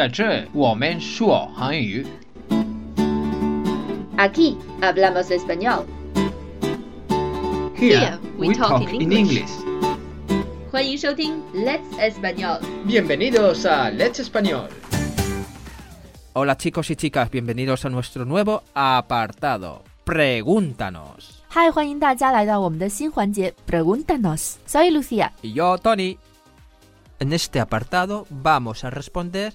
在这我们说韩语。 Aquí hablamos español。 Here we talk in English. 欢迎收听 Let's Español。 Bienvenidos a Let's Español. Hola chicos y chicas, bienvenidos a nuestro nuevo apartado. Pregúntanos. 嗨，欢迎大家来到我们的新环节 Preguntanos。Soy Lucia。 Y yo, Tony. En este apartado vamos a responder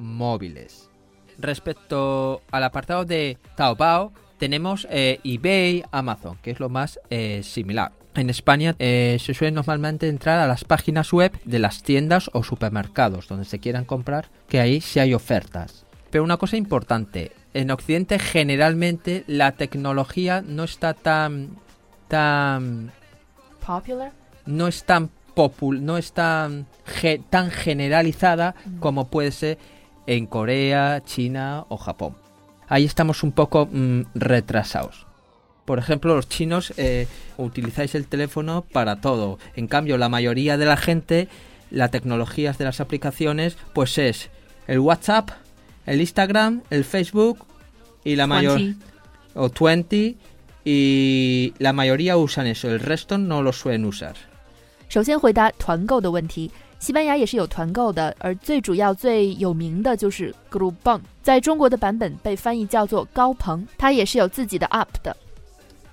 móviles. Respecto al apartado de Taobao, tenemos eh, eBay, Amazon, que es lo más eh, similar. En España eh, se suele normalmente entrar a las páginas web de las tiendas o supermercados donde se quieran comprar, que ahí sí hay ofertas. Pero una cosa importante, en Occidente generalmente la tecnología no está tan tan Popular。no es tan popul no es tan ge- tan generalizada como puede ser en Corea, China o Japón. Ahí estamos un poco mm, retrasados. Por ejemplo, los chinos eh, utilizáis el teléfono para todo. En cambio, la mayoría de la gente, la tecnología de las aplicaciones, pues es el WhatsApp, el Instagram, el Facebook y la mayor 20 o 20 y la mayoría usan eso, el resto no lo suelen usar. 首先回答团购的问题， 西班牙也是有团购的，而最主要、最有名的就是 Groupon，在中国的版本被翻译叫做高朋，它也是有自己的 App 的。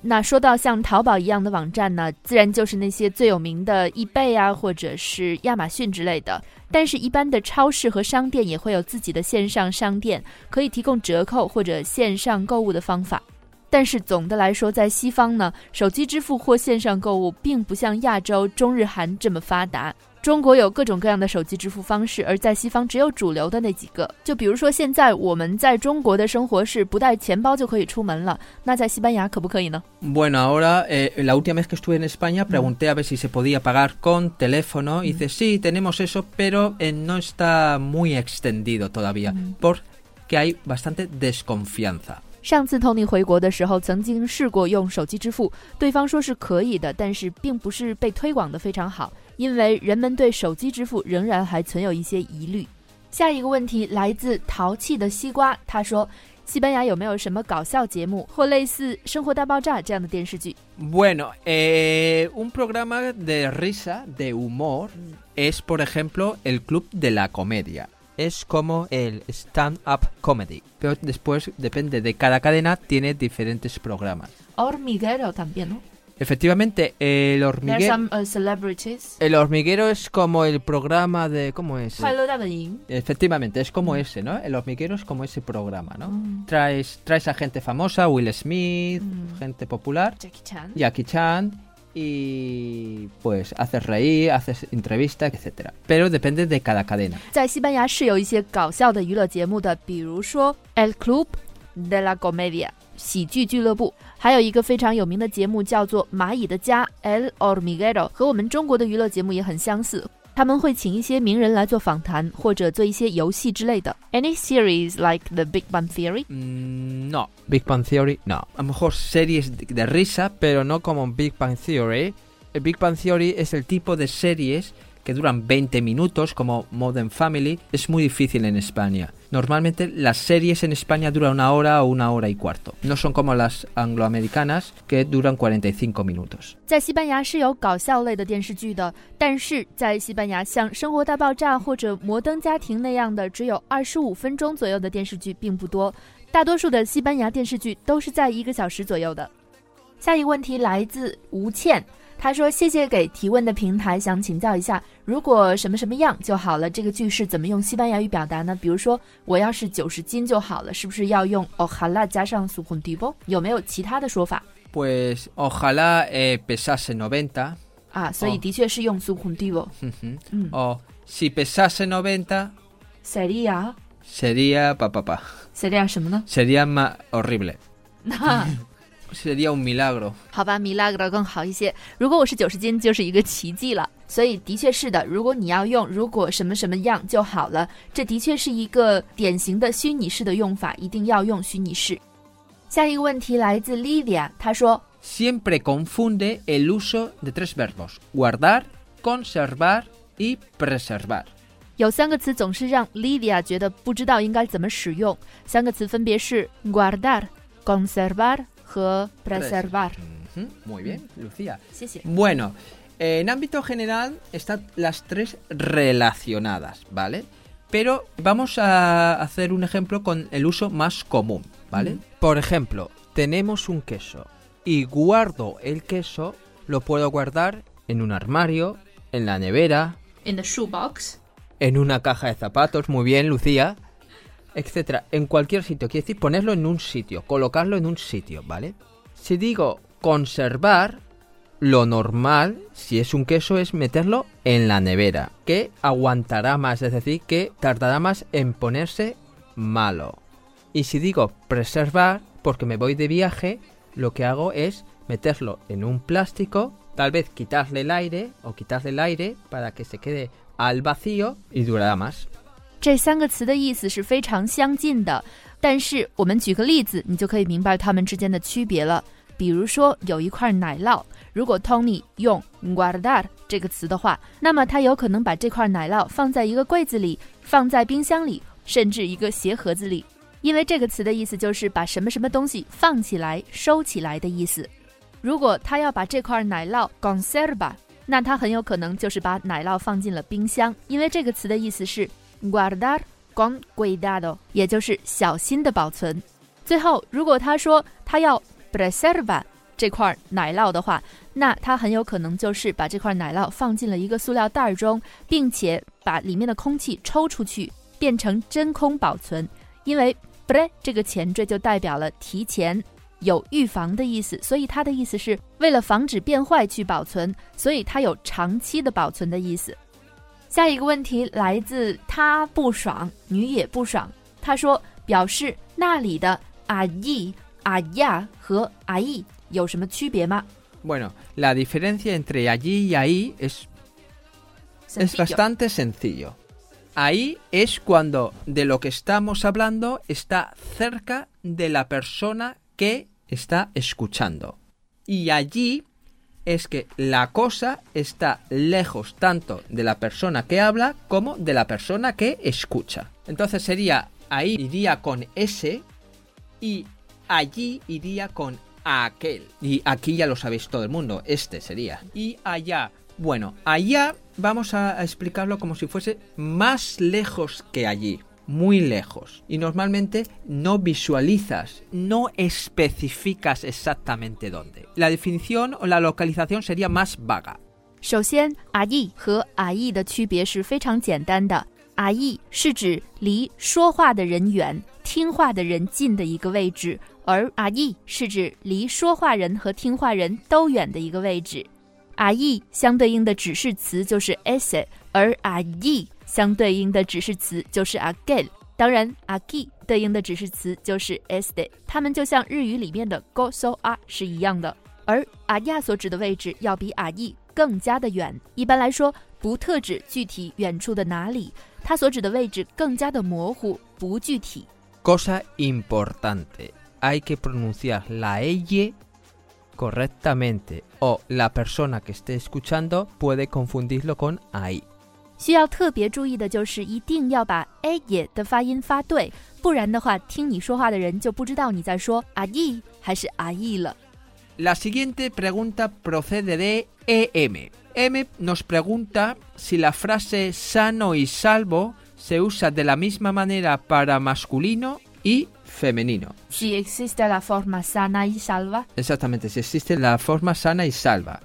那说到像淘宝一样的网站呢，自然就是那些最有名的易贝啊，或者是亚马逊之类的。但是，一般的超市和商店也会有自己的线上商店，可以提供折扣或者线上购物的方法。但是总的来说，在西方呢，手机支付或线上购物并不像亚洲中日韩这么发达。中国有各种各样的手机支付方式，而在西方只有主流的那几个。就比如说，现在我们在中国的生活是不带钱包就可以出门了，那在西班牙可不可以呢？Bueno, ahora, eh, la última vez que estuve en España pregunté a ver si se podía pagar con teléfono dice, sí, tenemos eso, pero eh, no está muy extendido todavía, porque hay bastante desconfianza. 上次 Tony 回国的时候，曾经试过用手机支付，对方说是可以的，但是并不是被推广的非常好，因为人们对手机支付仍然还存有一些疑虑。下一个问题来自淘气的西瓜，他说：西班牙有没有什么搞笑节目或类似《生活大爆炸》这样的电视剧？ Bueno, eh, un programa de risa, de humor, es por ejemplo el Club de la Comedia. Es como el stand-up comedy. Pero después, depende de cada cadena, tiene diferentes programas. Hormiguero también, ¿no? Efectivamente, uh, el hormiguero. Es como el programa de. ¿Cómo es? Efectivamente, es como mm. ese, ¿no? El hormiguero es como ese programa, ¿no? Mm. Traes, traes a gente famosa, Will Smith, mm. gente popular. Jackie Chan. Jackie Chan. Y pues haces reír, haces entrevistas, etcétera. Pero depende de cada cadena. El Club de la Comedia. 喜剧俱乐部，还有一个非常有名的节目叫做《蚂蚁的家》El Hormiguero，和我们中国的娱乐节目也很相似。他们会请一些名人来做访谈，或者做一些游戏之类的。Any series like The Big Bang Theory？Mm, no. Big Bang Theory, no. A lo mejor series de, de risa, pero no como Big Bang Theory. El Big Bang Theory es el tipo de series que duran 20 minutos, como Modern Family. Es muy difícil en España. Normalmente las series en España duran una hora o una hora y cuarto. No son como las angloamericanas, que duran 45 minutos. 在西班牙是有搞笑类的电视剧的，但是在西班牙像《生活大爆炸》或者《摩登家庭》那样的只有二十五分钟左右的电视剧并不多，大多数的西班牙电视剧都是在一个小时左右的。下一个问题来自吴倩，她说：“谢谢给提问的平台，想请教一下，如果什么什么样就好了，这个句式怎么用西班牙语表达呢？比如说，我要是九十斤就好了，是不是要用 ojalá 加上 su contigo？有没有其他的说法 Pues ojalá eh, pesase noventa 啊？所以的确是用 su contigo。ujú, Mm. O si pesase 90, sería sería pa pa pa. sería 什么呢？Sería más horrible. 那 Sería un milagro. 好吧，milagro 更好一些。如果我是九十斤，就是一个奇迹了。所以的确是的，如果你要用如果什么什么样就好了，这的确是一个典型的虚拟式的用法，一定要用虚拟式。下一个问题来自 Livia，她说 Siempre confunde el uso de tres verbos: guardar, conservar y preservar. 有三个词总是让 Livia 觉得不知道应该怎么使用，三个词分别是 guardar、conservar preservar. Muy bien, mm. Lucía. Sí, sí. Bueno, en ámbito general están las tres relacionadas, ¿vale? Pero vamos a hacer un ejemplo con el uso más común, ¿vale? Por ejemplo, tenemos un queso y guardo el queso, lo puedo guardar en un armario, en la nevera, en the shoebox, en una caja de zapatos, muy bien, Lucía etcétera, en cualquier sitio. Quiere decir ponerlo en un sitio, colocarlo en un sitio, ¿vale? Si digo conservar, lo normal, si es un queso, es meterlo en la nevera, que aguantará más, es decir, que tardará más en ponerse malo. Y si digo preservar, porque me voy de viaje, lo que hago es meterlo en un plástico, tal vez quitarle el aire o quitarle el aire para que se quede al vacío y durará más. 这三个词的意思是非常相近的，但是我们举个例子，你就可以明白它们之间的区别了。比如说，有一块奶酪，如果 Tony 用 guardar 这个词的话，那么他有可能把这块奶酪放在一个柜子里，放在冰箱里，甚至一个鞋盒子里，因为这个词的意思就是把什么什么东西放起来、收起来的意思。如果他要把这块奶酪 conserva，那他很有可能就是把奶酪放进了冰箱，因为这个词的意思是 guardar con cuidado，也就是小心的保存。最后，如果他说他要 preserva 这块奶酪的话，那他很有可能就是把这块奶酪放进了一个塑料袋中，并且把里面的空气抽出去，变成真空保存。因为 pre 这个前缀就代表了提前。有预防的意思，所以它的意思是为了防止变坏去保存，所以它有长期的保存的意思。下一个问题来自他不爽，女也不爽。他说表示那里的阿姨、阿呀和阿姨有什么区别吗？ Bueno, la diferencia entre allí y ahí es Es bastante sencillo. Ahí es cuando de lo que estamos hablando está cerca de la persona que está escuchando. Y allí es que la cosa está lejos tanto de la persona que habla como de la persona que escucha. Entonces sería ahí iría con ese y allí iría con aquel. Y aquí ya lo sabéis todo el mundo, este sería. Y allá, bueno, allá vamos a explicarlo como si fuese más lejos que allí Muy lejos. Y normalmente no visualizas, no especificas exactamente dónde. La definición o la localización sería más vaga. 首先，阿姨和阿姨的区别是非常简单的。阿姨是指离说话的人远、听话的人近的一个位置，而阿姨是指离说话人和听话人都远的一个位置。阿姨相对应的指示词就是 ese，而阿姨 相对应的指示词就是 aquel。当然，阿 g 对应的指示词就是 este，它们就像日语里面的 go so a 是一样的。而阿亚所指的位置要比阿意更加的远。一般来说，不特指具体远处的哪里，它所指的位置更加的模糊，不具体。Cosa importante, hay que pronunciar la L correctamente o la persona que esté escuchando puede confundirlo con ahí. 需要特别注意的就是，一定要把 a 也的发音发对，不然的话，听你说话的人就不知道你在说阿意还是阿意了。 La siguiente pregunta procede de EM. M nos pregunta si la frase sano y salvo se usa de la misma manera para masculino y femenino. Si existe la forma sana y salva， Exactamente, si existe la forma sana y salva.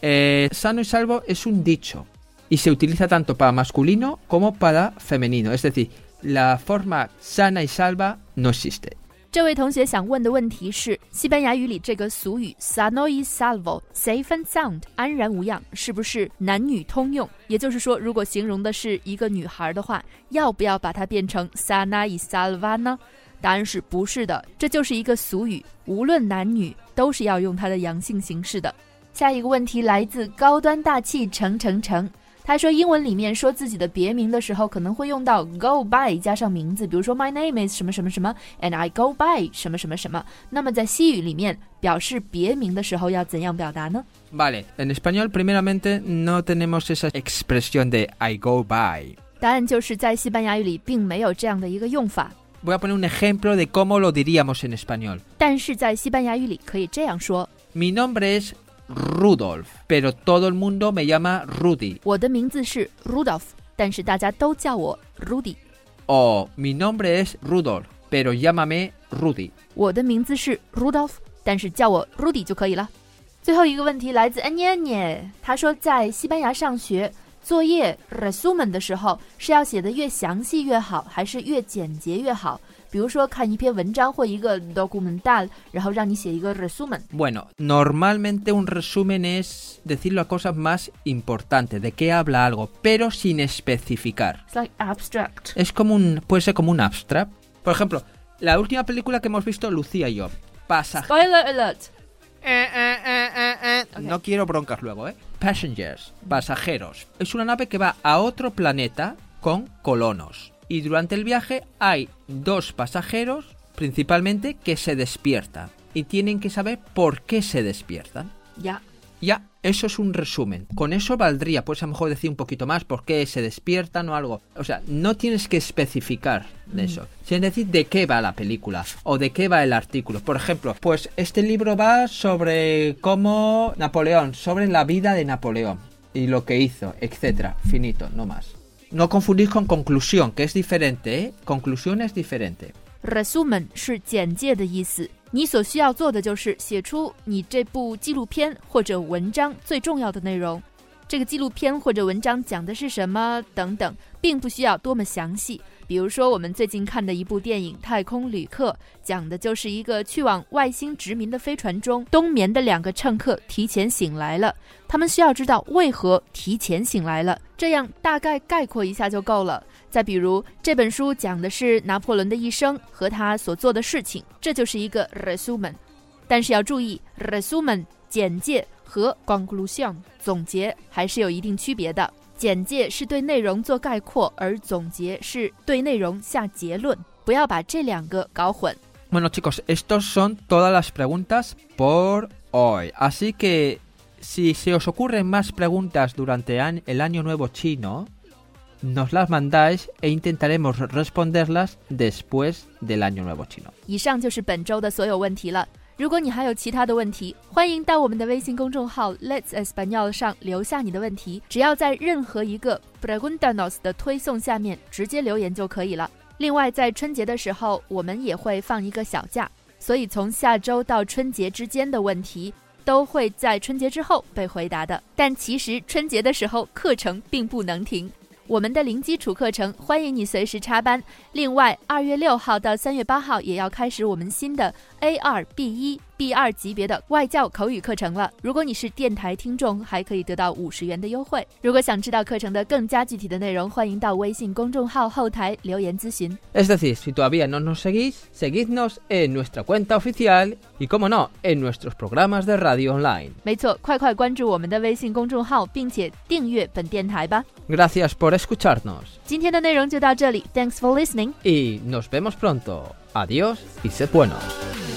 Eh, sano y salvo es un dicho y se utiliza tanto para masculino como para femenino. Es decir, la forma sana y salva no existe. 这位同学想问的问题是：西班牙语里这个俗语 “sano y salvo”（safe and sound，安然无恙）是不是男女通用？也就是说，如果形容的是一个女孩的话，要不要把它变成 “sana y salva” 呢？答案是不是的，这就是一个俗语，无论男女都是要用它的阳性形式的。下一个问题来自高端大气程程程。他说，英文里面说自己的别名的时候，可能会用到 go by 加上名字，比如说 My name is 什么什么什么，and I go by 什么什么什么。那么在西语里面表示别名的时候要怎样表达呢？Vale, en español primeramente no tenemos esa expresión de I go by。答案就是在西班牙语里并没有这样的一个用法。Voy a poner un ejemplo de cómo lo diríamos en español。但是在西班牙语里可以这样说：Mi nombre es Rudolf, pero todo el mundo me llama Rudy. 我的名字是 Rudolf，但是大家都叫我 Rudy。哦 mi nombre es Rudolf, pero llámame Rudy. 我的名字是 Rudolf，但是叫我 Rudy 就可以了。最后一个问题来自 Anya，他说在西班牙上学作业 resumen 的时候是要写的越详细越好，还是越简洁越好？比如说看一篇文章或一个 documental，然后让你写一个 resumen。Bueno, normalmente un resumen es decir las cosas más importantes, de qué habla algo, pero sin especificar. It's like abstract. Es como un, puede ser como un abstract. Por ejemplo, la última película que hemos visto Lucía y yo, Pasajeros. Spoiler alert. Eh, eh, eh, no quiero broncas luego, ¿eh? Passengers, pasajeros. Es una nave que va a otro planeta con colonos y durante el viaje hay dos pasajeros principalmente que se despiertan y tienen que saber por qué se despiertan. Ya. Ya, eso es un resumen. Con eso valdría, pues a lo mejor decir un poquito más por qué se despiertan o algo. O sea, no tienes que especificar de mm. eso. Sin decir de qué va la película o de qué va el artículo. Por ejemplo, pues este libro va sobre cómo Napoleón, sobre la vida de Napoleón y lo que hizo, etcétera. Finito, no más. No confundir con conclusión, que es diferente. Conclusión es diferente. Resumen 是简介的意思。你所需要做的就是写出你这部纪录片或者文章最重要的内容。这个纪录片或者文章讲的是什么等等，并不需要多么详细。比如说，我们最近看的一部电影《太空旅客》，讲的就是一个去往外星殖民的飞船中冬眠的两个乘客提前醒来了，他们需要知道为何提前醒来了，这样大概概括一下就够了。再比如，这本书讲的是拿破仑的一生和他所做的事情，这就是一个 resumen。但是要注意，resumen 简介和 conclusion 总结还是有一定区别的。简介是对内容做概括，而总结是对内容下结论。不要把这两个搞混。Bueno chicos, estos son todas las preguntas por hoy. Así que si se os ocurren más preguntas durante el año nuevo chino, nos las mandáis e intentaremos responderlas después del año nuevo chino. 以上就是本周的所有问题了。如果你还有其他的问题，欢迎到我们的微信公众号 Let's Español 上留下你的问题。只要在任何一个 Preguntanos 的推送下面直接留言就可以了。另外，在春节的时候，我们也会放一个小假，所以从下周到春节之间的问题都会在春节之后被回答的。但其实春节的时候课程并不能停。我们的零基础课程，欢迎你随时插班。另外，二月六号到三月八号也要开始我们新的 A 二 B 一。B 二级别的外教口语课程了。如果你是电台听众，还可以得到五十元的优惠。如果想知道课程的更加具体的内容，欢迎到微信公众号后台留言咨询。Es decir, si todavía no nos seguís, seguidnos en nuestra cuenta oficial y, como no, en nuestros programas de radio online。没错，快快关注我们的微信公众号，并且订阅本电台吧。Gracias por escucharnos。今天的内容就到这里，Thanks for listening。Y nos vemos pronto. Adiós y sed buenos.